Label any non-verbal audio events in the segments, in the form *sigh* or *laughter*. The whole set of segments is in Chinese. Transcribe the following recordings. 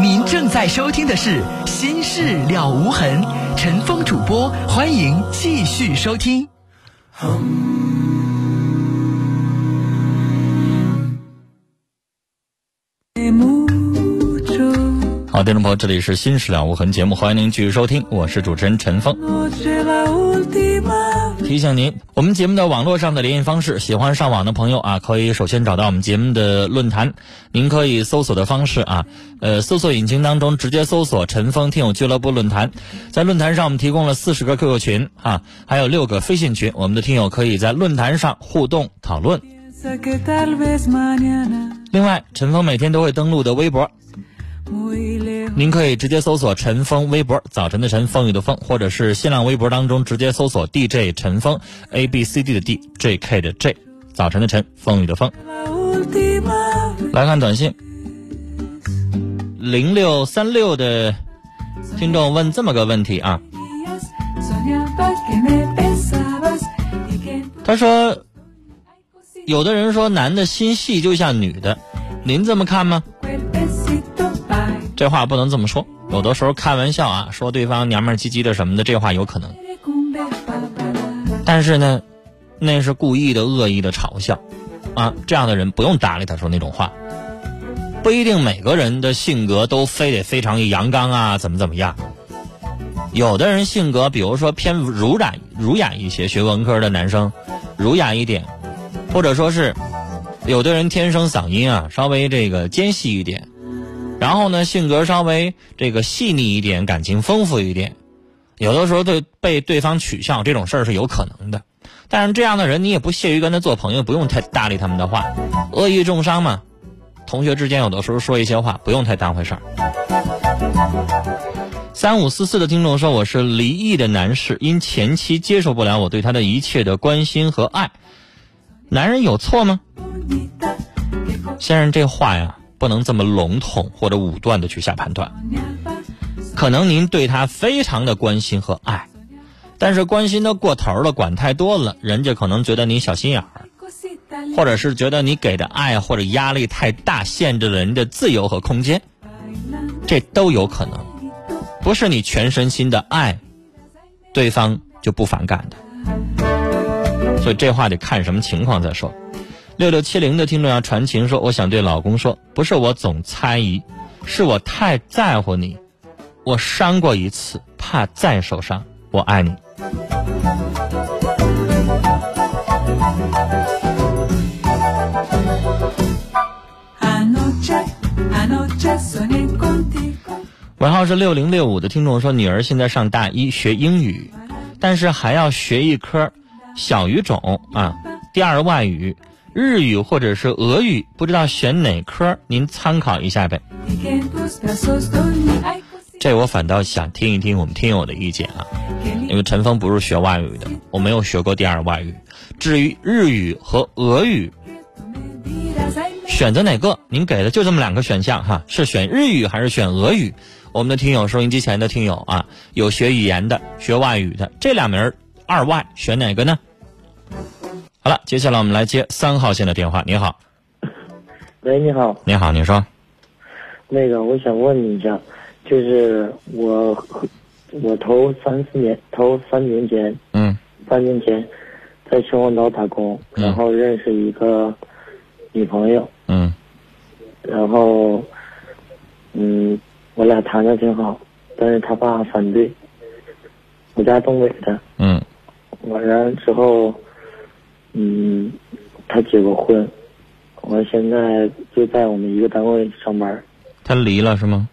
您正在收听的是《心事了无痕》，陈峰主播，欢迎继续收听。好，听众朋友，这里是《心事了无痕》节目，欢迎您继续收听，我是主持人陈峰。提醒您，我们节目的网络上的联系方式，喜欢上网的朋友啊，可以首先找到我们节目的论坛。您可以搜索的方式啊，呃，搜索引擎当中直接搜索“陈峰听友俱乐部论坛”。在论坛上，我们提供了四十个 QQ 群啊，还有六个飞信群，我们的听友可以在论坛上互动讨论。另外，陈峰每天都会登录的微博。您可以直接搜索陈峰微博，早晨的晨，风雨的风，或者是新浪微博当中直接搜索 DJ 陈峰 A B C D 的 D，J K 的 J，早晨的晨，风雨的风。来看短信，零六三六的听众问这么个问题啊，他说，有的人说男的心细就像女的，您这么看吗？这话不能这么说，有的时候开玩笑啊，说对方娘们唧唧的什么的，这话有可能。但是呢，那是故意的、恶意的嘲笑，啊，这样的人不用搭理他说那种话。不一定每个人的性格都非得非常阳刚啊，怎么怎么样。有的人性格，比如说偏儒雅、儒雅一些，学文科的男生，儒雅一点，或者说是有的人天生嗓音啊稍微这个尖细一点。然后呢，性格稍微这个细腻一点，感情丰富一点，有的时候对被对方取笑这种事儿是有可能的。但是这样的人，你也不屑于跟他做朋友，不用太搭理他们的话，恶意重伤嘛。同学之间有的时候说一些话，不用太当回事儿。三五四四的听众说：“我是离异的男士，因前妻接受不了我对他的一切的关心和爱，男人有错吗？”先生，这话呀。不能这么笼统或者武断的去下判断。可能您对他非常的关心和爱，但是关心的过头了，管太多了，人家可能觉得你小心眼儿，或者是觉得你给的爱或者压力太大，限制了人的自由和空间，这都有可能。不是你全身心的爱，对方就不反感的。所以这话得看什么情况再说。六六七零的听众要传情说：“我想对老公说，不是我总猜疑，是我太在乎你。我伤过一次，怕再受伤。我爱你。”尾号是六零六五的听众说：“女儿现在上大一，学英语，但是还要学一科小语种啊，第二外语。”日语或者是俄语，不知道选哪科，您参考一下呗。这我反倒想听一听我们听友的意见啊，因为陈峰不是学外语的，我没有学过第二外语。至于日语和俄语，选择哪个？您给的就这么两个选项哈，是选日语还是选俄语？我们的听友，收音机前的听友啊，有学语言的，学外语的，这两门二外选哪个呢？好了，接下来我们来接三号线的电话。你好，喂，你好，你好，你说，那个我想问你一下，就是我我头三四年，头三年前，嗯，三年前在秦皇岛打工，然后认识一个女朋友，嗯，然后嗯，我俩谈的挺好，但是他爸反对，我家东北的，嗯，完了之后。嗯，他结过婚，我现在就在我们一个单位上班。他离了是吗？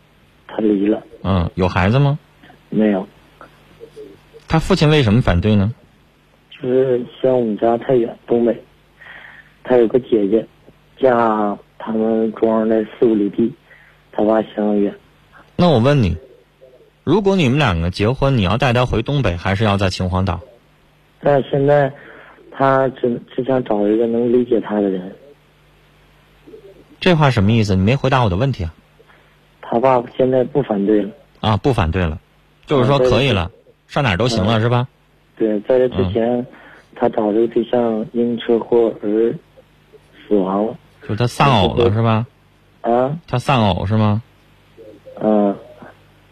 他离了。嗯，有孩子吗？没有。他父亲为什么反对呢？就是嫌我们家太远，东北。他有个姐姐，嫁他们庄的四五里地，他爸嫌我远。那我问你，如果你们两个结婚，你要带他回东北，还是要在秦皇岛？但现在。他只只想找一个能理解他的人。这话什么意思？你没回答我的问题啊。他爸现在不反对了。啊，不反对了，就是说可以了，上哪儿都行了，是吧？对，在这之前，他找这个对象因车祸而死亡了。就是他丧偶了，是吧？啊，他丧偶是吗？嗯，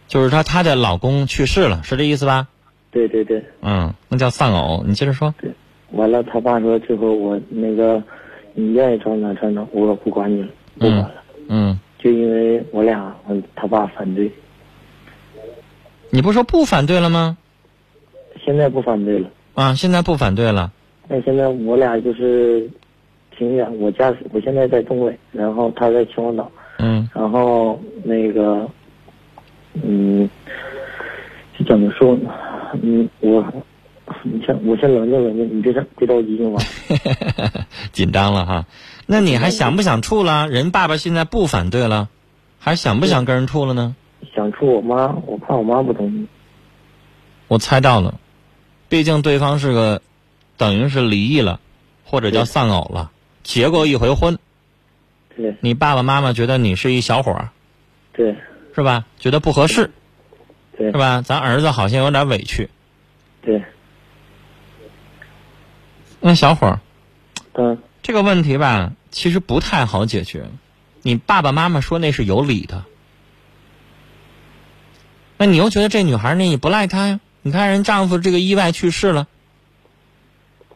就是说她的老公去世了，是这意思吧？对对对，嗯，那叫丧偶。你接着说。完了，他爸说最后我那个你愿意穿哪穿哪，我不管你了，不管了，嗯，就因为我俩，嗯，他爸反对，你不说不反对了吗？现在不反对了。啊，现在不反对了。那现在我俩就是挺远，我家我现在在东北，然后他在秦皇岛，嗯然后那个，嗯，这怎么说呢？嗯，我，你先我先冷静冷静，你别着别着急行吗？*laughs* 紧张了哈。那你还想不想处了？人爸爸现在不反对了，还想不想跟人处了呢？想处我妈，我怕我妈不同意。我猜到了，毕竟对方是个，等于是离异了，或者叫丧偶了，结过一回婚。对你爸爸妈妈觉得你是一小伙儿，对是吧？觉得不合适，对是吧？咱儿子好像有点委屈。对，那小伙儿，嗯这个问题吧，其实不太好解决。你爸爸妈妈说那是有理的，那你又觉得这女孩呢也不赖她呀？你看人丈夫这个意外去世了，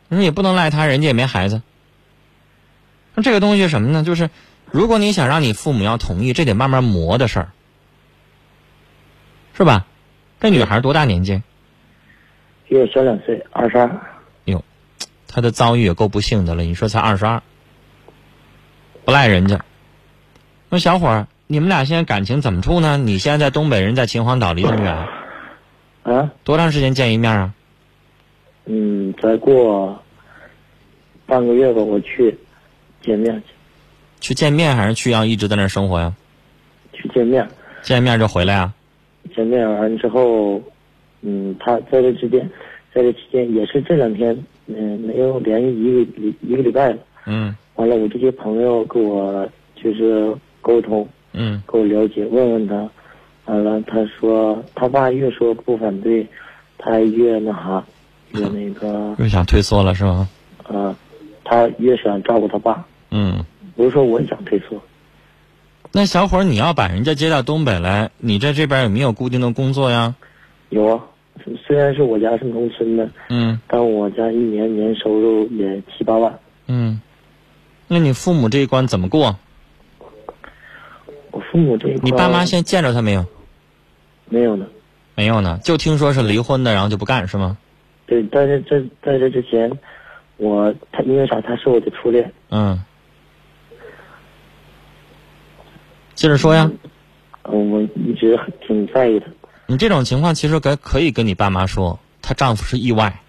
你说也不能赖她，人家也没孩子。那这个东西什么呢？就是如果你想让你父母要同意，这得慢慢磨的事儿，是吧？这女孩多大年纪？比我小两岁，二十二。她的遭遇也够不幸的了。你说才二十二，不赖人家。那小伙儿，你们俩现在感情怎么处呢？你现在在东北，人在秦皇岛，离这么远，啊，多长时间见一面啊？嗯，再过半个月吧，我去见面去，去见面还是去要一直在那儿生活呀？去见面，见面就回来啊？见面完之后，嗯，他在这之间，在这期间也是这两天，嗯，没有联系一个礼一个礼拜了。嗯。完了，我这些朋友跟我就是沟通，嗯。跟我了解，问问他，完了他说他爸越说不反对，他越那啥，越那个 *laughs* 又想退缩了是吗？呃，他越想照顾他爸，嗯，不是说我想退缩，那小伙儿，你要把人家接到东北来，你在这边有没有固定的工作呀？有啊，虽然是我家是农村的，嗯但我家一年年收入也七八万，嗯，那你父母这一关怎么过？我父母这一关你爸妈现在见着他没有？没有呢。没有呢，就听说是离婚的，然后就不干是吗？对，但是这在这之前，我他因为啥？他是我的初恋，嗯，接着说呀。嗯，我一直很挺在意他。你这种情况其实可可以跟你爸妈说，她丈夫是意外，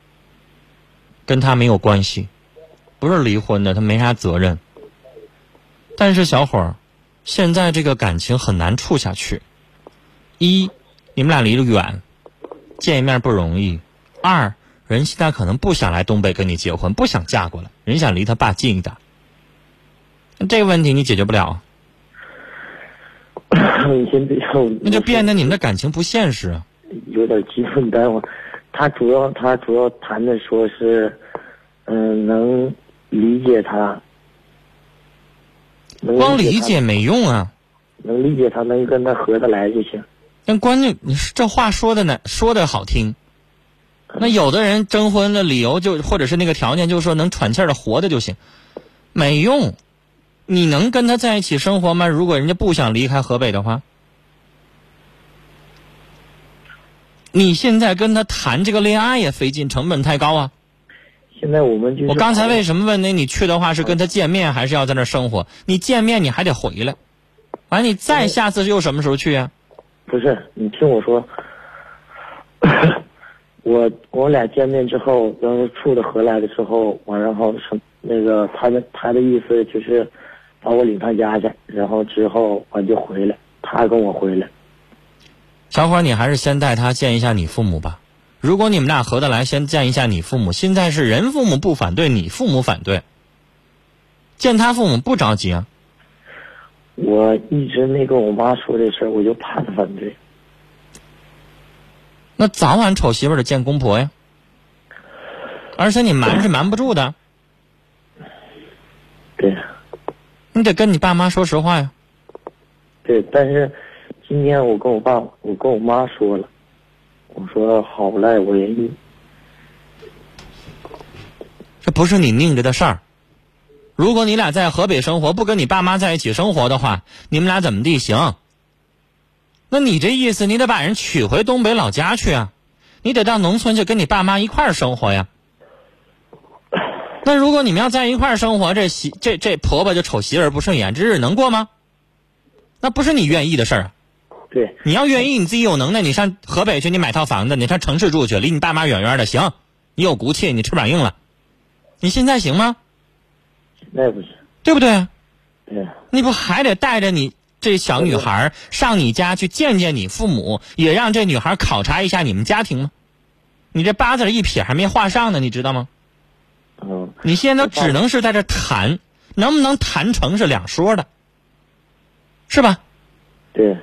跟她没有关系，不是离婚的，她没啥责任。但是小伙儿，现在这个感情很难处下去。一，你们俩离得远，见一面不容易；二，人现在可能不想来东北跟你结婚，不想嫁过来，人想离他爸近一点。那这个问题你解决不了，*laughs* 那就变得你们的感情不现实啊。有点激动，但我他主要他主要谈的说是，嗯、能理解他，能光理理解没用啊。能理解他，能跟他合得来就行。但关键你是这话说的呢，说的好听。那有的人征婚的理由就或者是那个条件，就是说能喘气儿的活着就行，没用。你能跟他在一起生活吗？如果人家不想离开河北的话，你现在跟他谈这个恋爱也费劲，成本太高啊。现在我们就是我刚才为什么问你？你去的话是跟他见面，还是要在那生活？你见面你还得回来，完你再下次又什么时候去啊？不是你听我说，*coughs* 我我俩见面之后，然后处的合来的时候，完然后是那个他的他的意思就是把我领他家去，然后之后我就回来，他跟我回来。小伙，你还是先带他见一下你父母吧。如果你们俩合得来，先见一下你父母。现在是人父母不反对，你父母反对，见他父母不着急啊。我一直没跟我妈说这事儿，我就怕她反对。那早晚丑媳妇得见公婆呀，而且你瞒是瞒不住的，对，你得跟你爸妈说实话呀。对，但是今天我跟我爸，我跟我妈说了，我说好赖，我愿意。这不是你拧着的事儿。如果你俩在河北生活，不跟你爸妈在一起生活的话，你们俩怎么地行？那你这意思，你得把人娶回东北老家去啊，你得到农村去跟你爸妈一块儿生活呀。那如果你们要在一块儿生活，这媳这这婆婆就瞅媳妇儿不顺眼，这日子能过吗？那不是你愿意的事儿啊。对，你要愿意，你自己有能耐，你上河北去，你买套房子，你上城市住去，离你爸妈远远的，行，你有骨气，你翅膀硬了。你现在行吗？那不行。对不对？对，你不还得带着你这小女孩儿上你家去见见你父母，也让这女孩考察一下你们家庭吗？你这八字一撇还没画上呢，你知道吗？嗯，你现在都只能是在这谈，能不能谈成是两说的，是吧？对，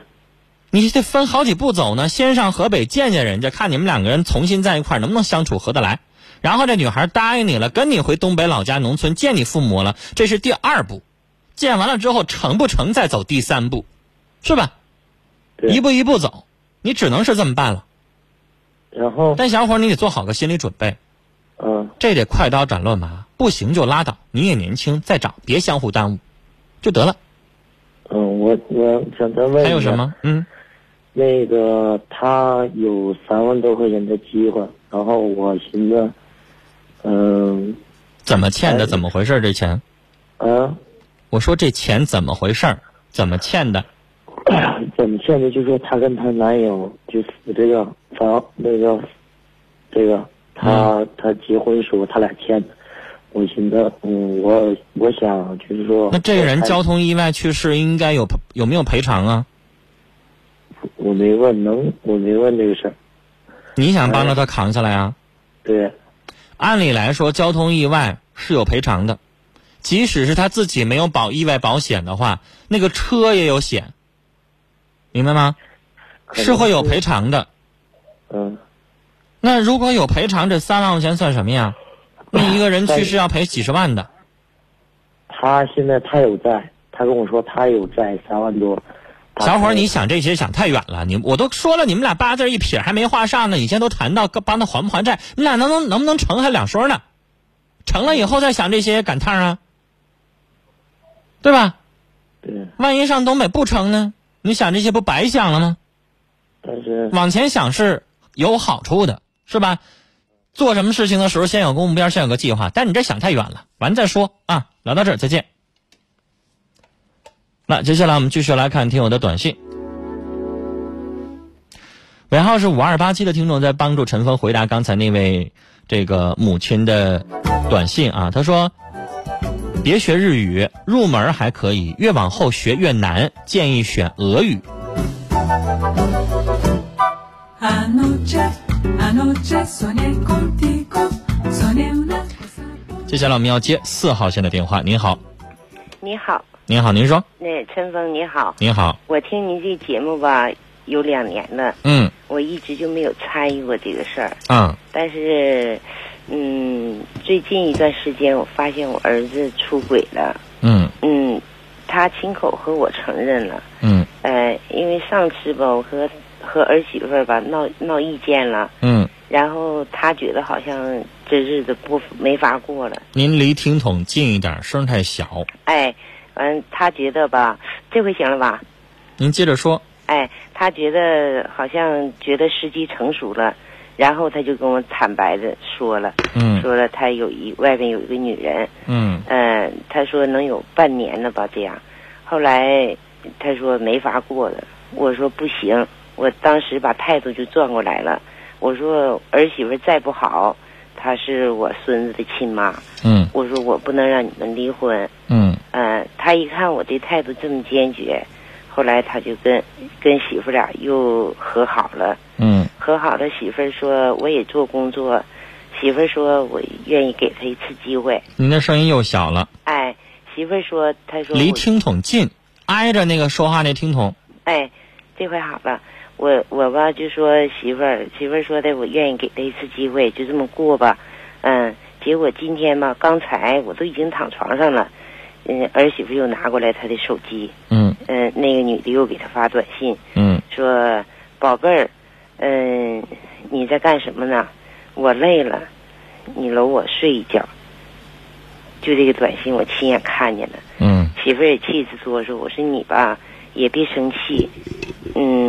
你得分好几步走呢。先上河北见见人家，看你们两个人重新在一块儿能不能相处合得来。然后这女孩答应你了，跟你回东北老家农村见你父母了，这是第二步。见完了之后成不成，再走第三步，是吧？对一步一步走，你只能是这么办了。然后，但小伙，你得做好个心理准备，嗯，这得快刀斩乱麻，不行就拉倒。你也年轻，再找，别相互耽误，就得了。嗯，我我想再问一下还有什？么？嗯，那个他有三万多块钱的机会，然后我寻思，嗯，怎么欠的？哎怎么回事儿？这钱？啊，我说这钱怎么回事儿？怎么欠的？*coughs* 怎么欠的就说她跟她男友就死这个房那个，这个他他结婚时候他俩欠的，我寻思，嗯，我我想就是说，那这个人交通意外去世，应该有有没有赔偿啊？我没问能，我没问这个事儿，你想帮着他扛下来啊？对，按理来说，交通意外是有赔偿的，即使是他自己没有保意外保险的话，那个车也有险，明白吗？是会有赔偿的。嗯，那如果有赔偿，这三万块钱算什么呀？那一个人去世要赔几十万的。他现在他有债，他跟我说他有债三万多，小伙儿，你想这些想太远了。你我都说了，你们俩八字一撇还没画上呢，你现在都谈到帮他还不还债，你俩能能能不能成还两说呢？成了以后再想这些赶趟啊，对吧？对，万一上东北不成呢？你想这些不白想了吗？但是往前想是有好处的，是吧？做什么事情的时候，先有个目标，先有个计划。但你这想太远了，完再说啊。聊到这儿，再见。那接下来我们继续来看听友的短信。尾号是五二八七的听众在帮助陈峰回答刚才那位这个母亲的短信啊，他说：“别学日语，入门还可以，越往后学越难，建议选俄语。”あのちゃあのちゃソネコンティコソネウナ接下来我们要接四号线的电话。您好，你好，您好，您说，那陈峰你好，您好，我听您这节目吧有两年了，嗯我一直就没有参与过这个事儿，啊但是，嗯，最近一段时间我发现我儿子出轨了，嗯嗯，他亲口和我承认了，嗯呃，因为上次吧，我和 和儿媳妇儿吧闹闹意见了，嗯，然后他觉得好像这日子不没法过了，您离听筒近一点，声太小。哎，完、他觉得吧，这回行了吧？您接着说。哎，他觉得好像觉得时机成熟了，然后他就跟我坦白的说了，嗯说了他有一外边有一个女人，嗯嗯、他说能有半年了吧这样，后来他说没法过了，我说不行，我当时把态度就转过来了，我说儿媳妇再不好，她是我孙子的亲妈，嗯。我说我不能让你们离婚，嗯。呃，他一看我的态度这么坚决，后来他就跟跟媳妇俩又和好了。嗯。和好了，媳妇儿说我也做工作，媳妇儿说我愿意给他一次机会。您的声音又小了，哎，媳妇儿说，她说离听筒近，挨着那个说话那听筒。哎，这回好了，我我吧就说媳妇儿，媳妇儿说的我愿意给他一次机会，就这么过吧。嗯，结果今天吧，刚才我都已经躺床上了，嗯，儿媳妇又拿过来她的手机，嗯嗯嗯、那个女的又给他发短信嗯说：“宝贝儿，嗯、你在干什么呢？我累了，你搂我睡一觉。”就这个短信，我亲眼看见了。嗯媳妇儿也气直哆嗦：“我说你吧，也别生气。嗯，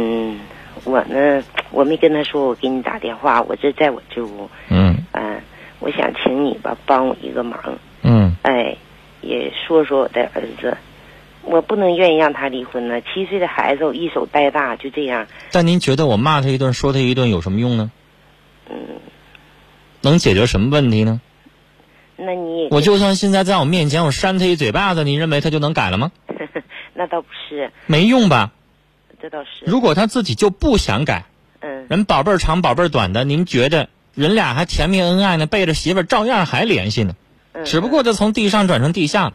我呢，我没跟他说我给你打电话，我这在我这屋。嗯嗯、我想请你吧，帮我一个忙。嗯哎，也说说我的儿子，我不能愿意让他离婚呢。七岁的孩子，我一手带大，就这样。但您觉得我骂他一顿，说他一顿有什么用呢？嗯，能解决什么问题呢？那你也我就算现在在我面前我扇他一嘴巴子，你认为他就能改了吗？*laughs* 那倒不是，没用吧？这倒是。如果他自己就不想改，嗯。人宝贝儿长宝贝儿短的，您觉得人俩还甜蜜恩爱呢，背着媳妇儿照样还联系呢，嗯，只不过就从地上转成地下了。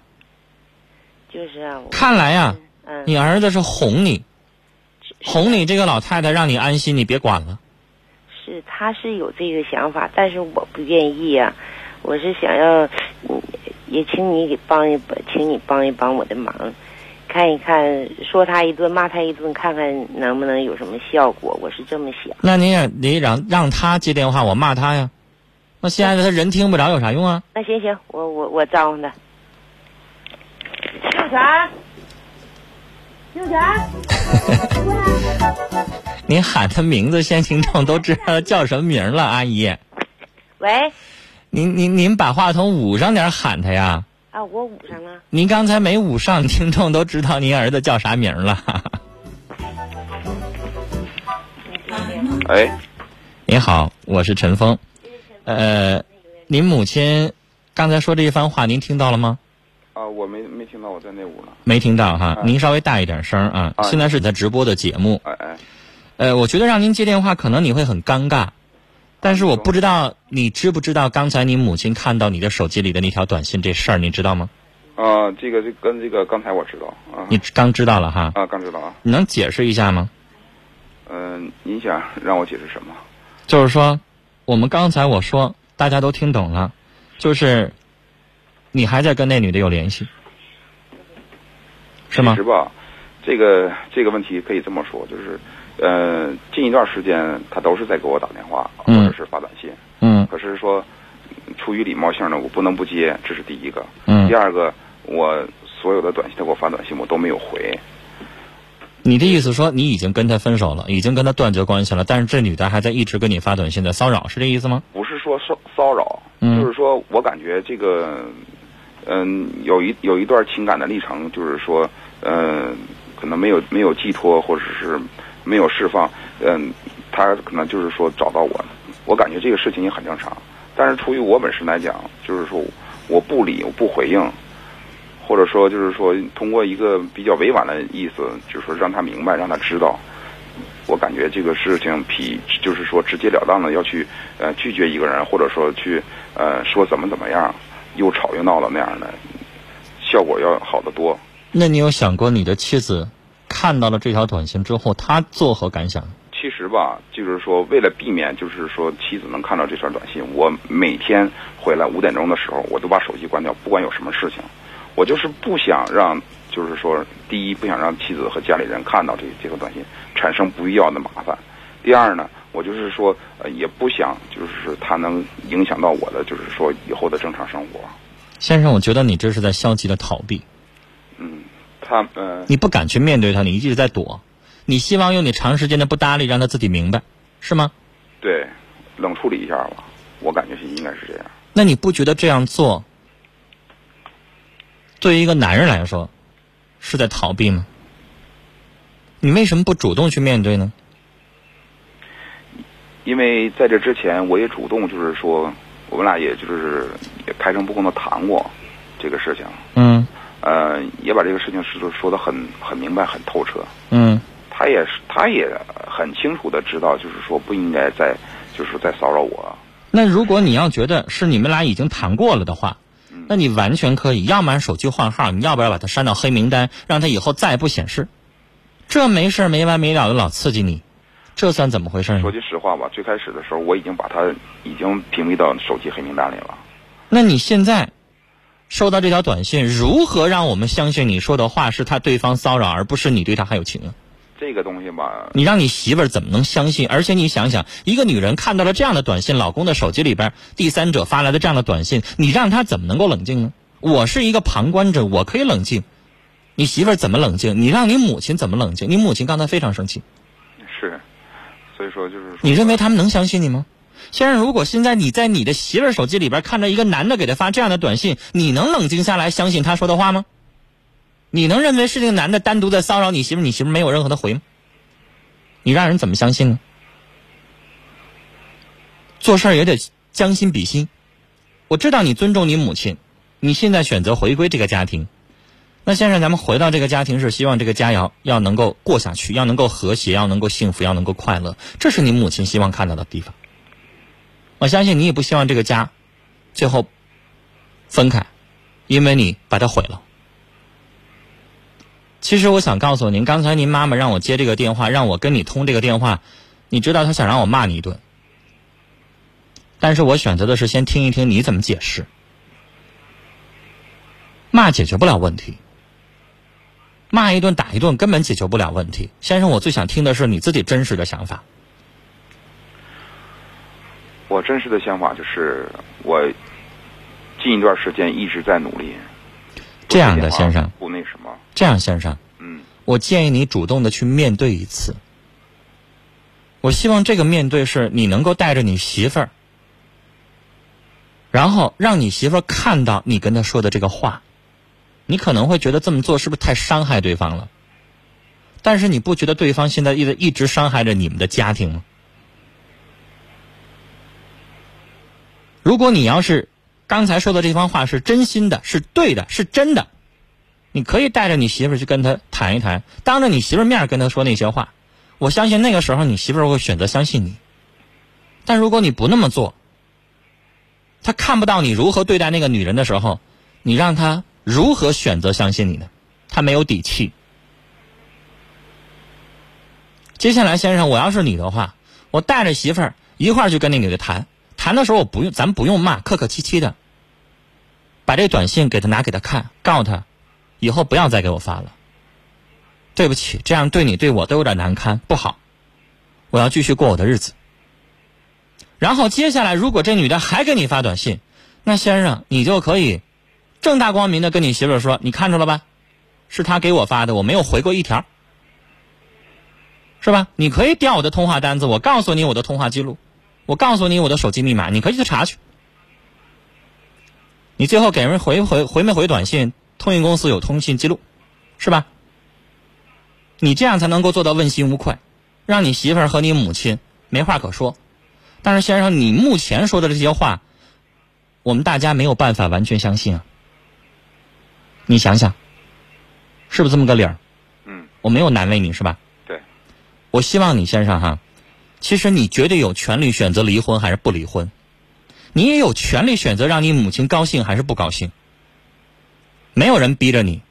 就是啊，看来呀、嗯，你儿子是哄你，哄你这个老太太，让你安心，你别管了。是他是有这个想法，但是我不愿意呀、我是想要，嗯也请你给帮一帮，请你帮一帮我的忙，看一看，说他一顿，骂他一顿，看看能不能有什么效果。我是这么想。那您也得让让他接电话，我骂他呀。那现在他人听不着，有啥用啊？那行行，我我我招呼他。六全，六全，*laughs* 您喊他名字，先听众都知道他叫什么名了，阿姨。喂，您您您把话筒捂上点，喊他呀。啊，我捂上了。您刚才没捂上，听众都知道您儿子叫啥名了。哎，您好，我是陈峰。呃，您母亲刚才说这一番话，您听到了吗？啊，我没没听到，我在那屋呢。没听到哈，啊您稍微大一点声啊。啊现在是在直播的节目，哎哎，呃，我觉得让您接电话，可能你会很尴尬，但是我不知道你知不知道刚才你母亲看到你的手机里的那条短信这事儿，你知道吗？啊，这个这跟这个刚才我知道啊，你刚知道了哈，啊刚知道啊，你能解释一下吗？嗯、你想让我解释什么？就是说，我们刚才我说大家都听懂了，就是你还在跟那女的有联系，是吗其实？吧，这个这个问题可以这么说，就是呃，近一段时间他都是在给我打电话或嗯者是发短信，嗯可是说出于礼貌性呢，我不能不接，这是第一个。嗯第，二个，我所有的短信他给我发短信我都没有回。你的意思说你已经跟他分手了，已经跟他断绝关系了，但是这女的还在一直跟你发短信，在骚扰，是这意思吗？不是说骚骚扰，嗯就是说我感觉这个，嗯，有一有一段情感的历程，就是说，嗯，可能没有没有寄托，或者是没有释放，嗯，他可能就是说找到我，我感觉这个事情也很正常。但是出于我本身来讲，就是说我不理，我不回应，或者说就是说通过一个比较委婉的意思，就是说让他明白，让他知道。我感觉这个事情比就是说直截了当的要去呃拒绝一个人，或者说去呃说怎么怎么样，又吵又闹的那样的，效果要好得多。那你有想过你的妻子看到了这条短信之后，他作何感想？其实吧，就是说为了避免，就是说妻子能看到这条短信，我每天回来五点钟的时候，我都把手机关掉，不管有什么事情，我就是不想让，就是说，第一不想让妻子和家里人看到这这条短信，产生不必要的麻烦；第二呢，我就是说，呃，也不想就是他能影响到我的，就是说以后的正常生活。先生，我觉得你这是在消极的逃避，嗯，他嗯，你不敢去面对他，你一直在躲，你希望用你长时间的不搭理让他自己明白，是吗？对，冷处理一下吧，我感觉是应该是这样。那你不觉得这样做，对于一个男人来说，是在逃避吗？你为什么不主动去面对呢？因为在这之前，我也主动就是说，我们俩也就是也开诚布公的谈过这个事情，嗯呃，也把这个事情是说的很很明白、很透彻。嗯他也是，他也很清楚的知道，就是说不应该再就是再骚扰我。那如果你要觉得是你们俩已经谈过了的话，那你完全可以，要么手机换号，你要不要把他删到黑名单，让他以后再也不显示？这没事儿没完没了的老刺激你，这算怎么回事说？句实话吧，最开始的时候我已经把他已经屏蔽到手机黑名单里了。那你现在收到这条短信，如何让我们相信你说的话是他对方骚扰，而不是你对他还有情啊？这个东西吧，你让你媳妇儿怎么能相信？而且你想想，一个女人看到了这样的短信，老公的手机里边第三者发来的这样的短信，你让她怎么能够冷静呢？我是一个旁观者，我可以冷静。你媳妇儿怎么冷静？你让你母亲怎么冷静？你母亲刚才非常生气，是，所以说就是说你认为他们能相信你吗？先生，如果现在你在你的媳妇儿手机里边看着一个男的给他发这样的短信，你能冷静下来相信他说的话吗？你能认为是这个男的单独在骚扰你媳妇儿，你媳妇儿没有任何的回吗？你让人怎么相信呢？做事儿也得将心比心。我知道你尊重你母亲，你现在选择回归这个家庭。那先生，咱们回到这个家庭是希望这个家要要能够过下去，要能够和谐，要能够幸福，要能够快乐，这是你母亲希望看到的地方。我相信你也不希望这个家最后分开，因为你把它毁了。其实我想告诉您，刚才您妈妈让我接这个电话，让我跟你通这个电话，你知道她想让我骂你一顿，但是我选择的是先听一听你怎么解释。骂解决不了问题，骂一顿打一顿根本解决不了问题。先生，我最想听的是你自己真实的想法。我真实的想法就是，我近一段时间一直在努力。这样的先生，不那什么，这样先生，嗯，我建议你主动的去面对一次。我希望这个面对是你能够带着你媳妇儿，然后让你媳妇儿看到你跟她说的这个话。你可能会觉得这么做是不是太伤害对方了？但是你不觉得对方现在一直一直伤害着你们的家庭吗？如果你要是刚才说的这番话是真心的，是对的，是真的，你可以带着你媳妇儿去跟他谈一谈，当着你媳妇儿面跟他说那些话。我相信那个时候你媳妇儿会选择相信你。但如果你不那么做，他看不到你如何对待那个女人的时候，你让他如何选择相信你呢？他没有底气。接下来，先生，我要是你的话，我带着媳妇儿一块儿去跟那女的谈。谈的时候，我不用，咱不用骂，客客气气的，把这短信给他拿给他看，告诉他，以后不要再给我发了。对不起，这样对你对我都有点难堪，不好。我要继续过我的日子。然后接下来，如果这女的还给你发短信，那先生你就可以正大光明的跟你媳妇说，你看着了吧，是她给我发的，我没有回过一条，是吧？你可以调我的通话单子，我告诉你我的通话记录。我告诉你我的手机密码，你可以去查去。你最后给人回回回没回短信，通讯公司有通信记录，是吧？你这样才能够做到问心无愧，让你媳妇儿和你母亲没话可说。但是先生，你目前说的这些话，我们大家没有办法完全相信啊。你想想，是不是这么个理儿？嗯，我没有难为你是吧？对。我希望你先生哈。其实你绝对有权利选择离婚还是不离婚，你也有权利选择让你母亲高兴还是不高兴。没有人逼着你，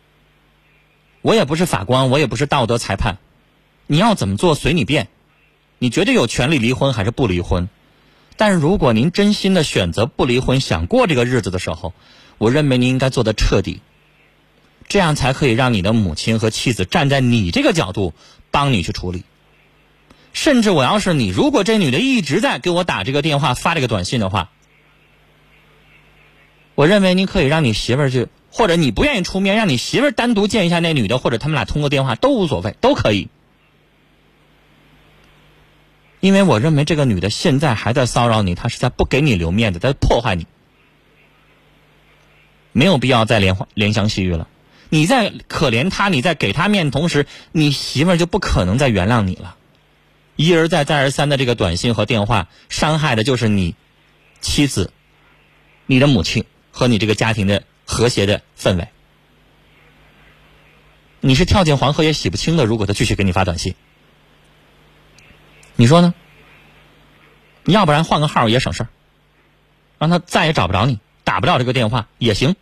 我也不是法官，我也不是道德裁判，你要怎么做随你便。你绝对有权利离婚还是不离婚，但如果您真心的选择不离婚，想过这个日子的时候，我认为您应该做的彻底，这样才可以让你的母亲和妻子站在你这个角度帮你去处理。甚至我要是你，如果这女的一直在给我打这个电话、发这个短信的话，我认为你可以让你媳妇儿去，或者你不愿意出面，让你媳妇儿单独见一下那女的，或者他们俩通个电话都无所谓，都可以。因为我认为这个女的现在还在骚扰你，她是在不给你留面子，在破坏你，没有必要再怜怜香惜玉了。你在可怜她，你在给她面子同时，你媳妇儿就不可能再原谅你了。一而再、再而三的这个短信和电话，伤害的就是你妻子、你的母亲和你这个家庭的和谐的氛围。你是跳进黄河也洗不清的。如果他继续给你发短信，你说呢？你要不然换个号也省事儿，让他再也找不着你，打不了这个电话也行，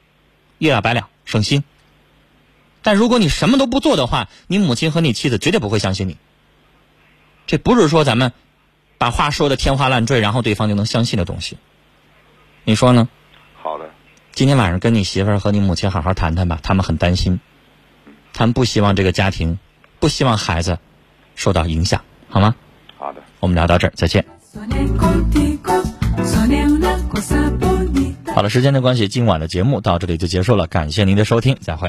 一了百了，省心。但如果你什么都不做的话，你母亲和你妻子绝对不会相信你。这不是说咱们把话说的天花乱坠，然后对方就能相信的东西。你说呢？好的。今天晚上跟你媳妇儿和你母亲好好谈谈吧，他们很担心，他们不希望这个家庭，不希望孩子受到影响，好吗？好的。我们聊到这儿，再见。好了，时间的关系，今晚的节目到这里就结束了，感谢您的收听，再会。